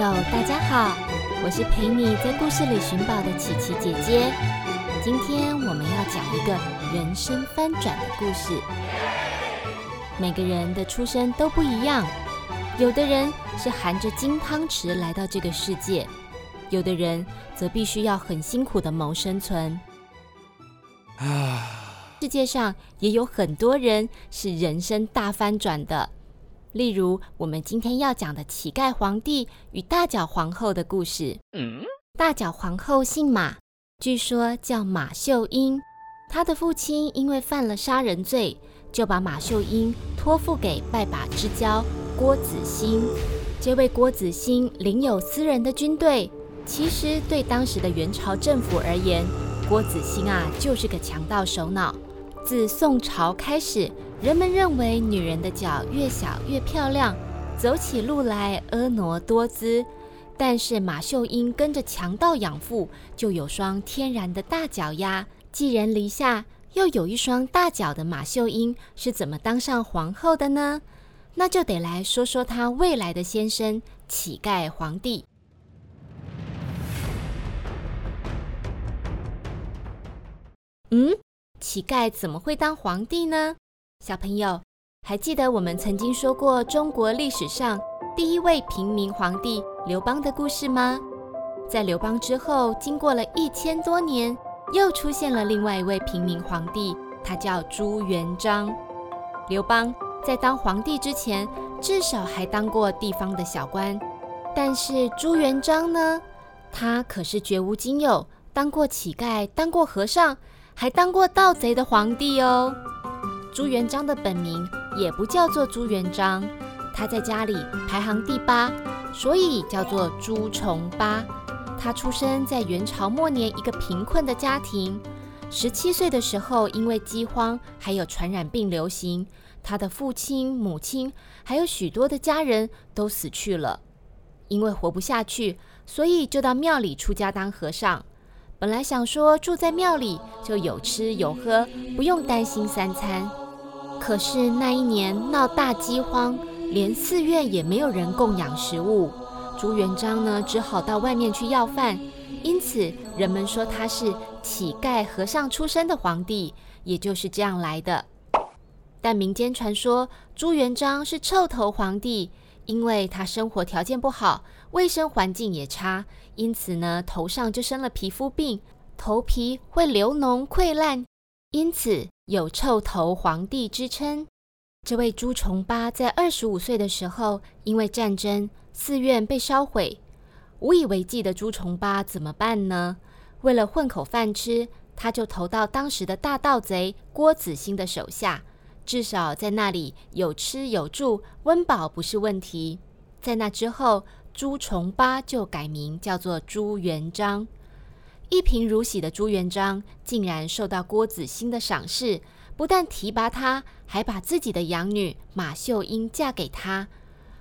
大家好，我是陪你在故事里寻宝的琪琪姐姐。今天我们要讲一个人生翻转的故事。每个人的出生都不一样，有的人是含着金汤匙来到这个世界，有的人则必须要很辛苦的谋生存。啊，世界上也有很多人是人生大翻转的。例如，我们今天要讲的乞丐皇帝与大脚皇后的故事。嗯，大脚皇后姓马，据说叫马秀英。她的父亲因为犯了杀人罪，就把马秀英托付给拜把之交郭子兴。这位郭子兴领有私人的军队，其实对当时的元朝政府而言，郭子兴啊就是个强盗首脑。自宋朝开始。人们认为女人的脚越小越漂亮，走起路来婀娜多姿。但是马秀英跟着强盗养父，就有双天然的大脚丫。寄人篱下，又有一双大脚的马秀英是怎么当上皇后的呢？那就得来说说她未来的先生乞丐皇帝。嗯，乞丐怎么会当皇帝呢？小朋友，还记得我们曾经说过中国历史上第一位平民皇帝刘邦的故事吗？在刘邦之后，经过了一千多年，又出现了另外一位平民皇帝，他叫朱元璋。刘邦在当皇帝之前，至少还当过地方的小官，但是朱元璋呢，他可是绝无仅有，当过乞丐，当过和尚，还当过盗贼的皇帝哦。朱元璋的本名也不叫做朱元璋，他在家里排行第八，所以叫做朱重八。他出生在元朝末年一个贫困的家庭，十七岁的时候因为饥荒还有传染病流行，他的父亲、母亲还有许多的家人都死去了。因为活不下去，所以就到庙里出家当和尚。本来想说住在庙里就有吃有喝，不用担心三餐。可是那一年闹大饥荒，连寺院也没有人供养食物。朱元璋呢，只好到外面去要饭。因此，人们说他是乞丐和尚出身的皇帝，也就是这样来的。但民间传说朱元璋是臭头皇帝，因为他生活条件不好，卫生环境也差，因此呢，头上就生了皮肤病，头皮会流脓溃烂。因此有“臭头皇帝”之称。这位朱重八在二十五岁的时候，因为战争，寺院被烧毁，无以为继的朱重八怎么办呢？为了混口饭吃，他就投到当时的大盗贼郭子兴的手下，至少在那里有吃有住，温饱不是问题。在那之后，朱重八就改名叫做朱元璋。一贫如洗的朱元璋竟然受到郭子兴的赏识，不但提拔他，还把自己的养女马秀英嫁给他。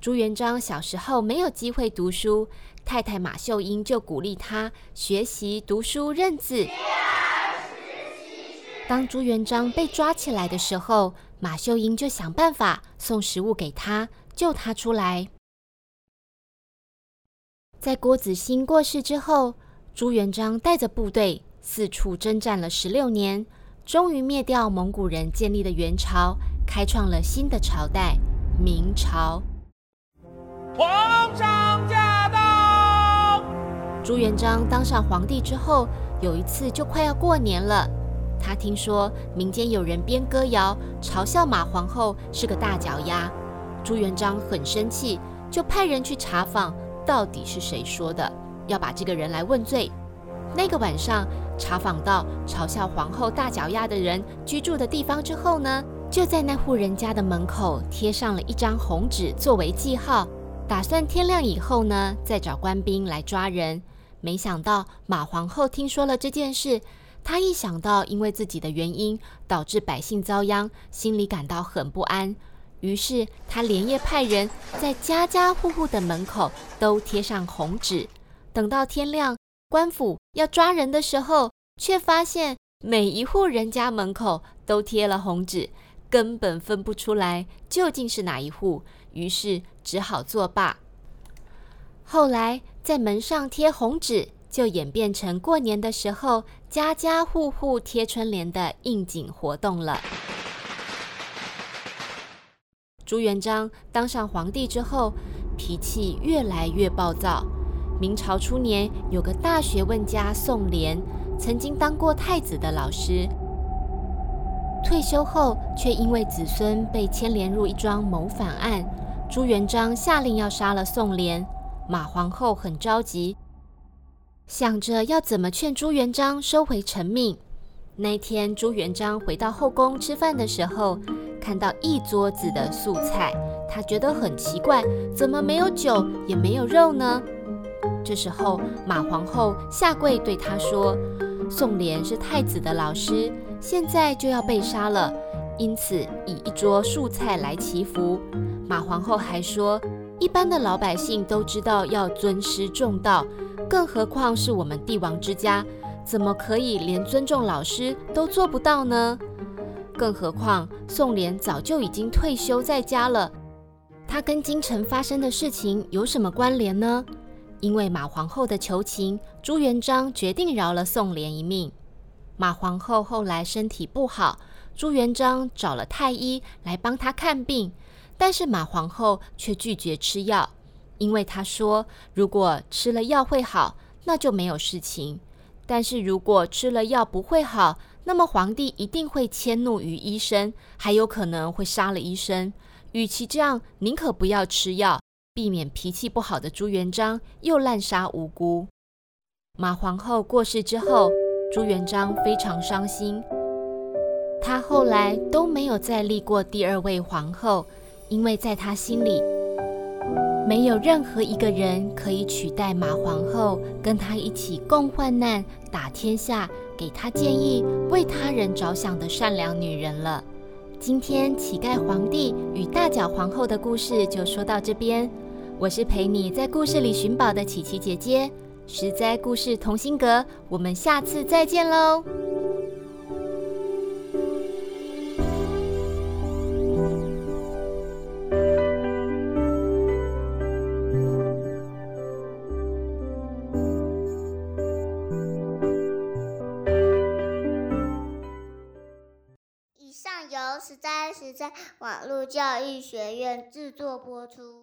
朱元璋小时候没有机会读书，太太马秀英就鼓励他学习读书认字。当朱元璋被抓起来的时候，马秀英就想办法送食物给他，救他出来。在郭子兴过世之后，朱元璋带着部队四处征战了十六年，终于灭掉蒙古人建立的元朝，开创了新的朝代——明朝。皇上驾到！朱元璋当上皇帝之后，有一次就快要过年了，他听说民间有人编歌谣嘲笑马皇后是个大脚丫，朱元璋很生气，就派人去查访到底是谁说的。要把这个人来问罪。那个晚上，查访到嘲笑皇后大脚丫的人居住的地方之后呢，就在那户人家的门口贴上了一张红纸作为记号，打算天亮以后呢，再找官兵来抓人。没想到马皇后听说了这件事，她一想到因为自己的原因导致百姓遭殃，心里感到很不安。于是她连夜派人在家家户户的门口都贴上红纸，等到天亮，官府要抓人的时候，却发现每一户人家门口都贴了红纸，根本分不出来究竟是哪一户，于是只好作罢。后来在门上贴红纸，就演变成过年的时候家家户户贴春联的应景活动了。朱元璋当上皇帝之后，脾气越来越暴躁。明朝初年，有个大学问家宋濂，曾经当过太子的老师，退休后却因为子孙被牵连入一桩谋反案，朱元璋下令要杀了宋濂。马皇后很着急，想着要怎么劝朱元璋收回成命。那天，朱元璋回到后宫吃饭的时候，看到一桌子的素菜，他觉得很奇怪，怎么没有酒也没有肉呢？这时候，马皇后下跪对他说：“宋濂是太子的老师，现在就要被杀了，因此以一桌素菜来祈福。”马皇后还说：“一般的老百姓都知道要尊师重道，更何况是我们帝王之家，怎么可以连尊重老师都做不到呢？”更何况，宋濂早就已经退休在家了，他跟京城发生的事情有什么关联呢？因为马皇后的求情，朱元璋决定饶了宋濂一命。马皇后后来身体不好，朱元璋找了太医来帮她看病，但是马皇后却拒绝吃药，因为她说，如果吃了药会好，那就没有事情；但是如果吃了药不会好，那么皇帝一定会迁怒于医生，还有可能会杀了医生。与其这样，宁可不要吃药，避免脾气不好的朱元璋又滥杀无辜。马皇后过世之后，朱元璋非常伤心。他后来都没有再立过第二位皇后，因为在他心里，没有任何一个人可以取代马皇后，跟他一起共患难、打天下。给他建议、为他人着想的善良女人了。今天乞丐皇帝与大脚皇后的故事就说到这边。我是陪你在故事里寻宝的琪琪姐姐，实在故事同心阁，我们下次再见喽。实在实在网络教育学院制作播出。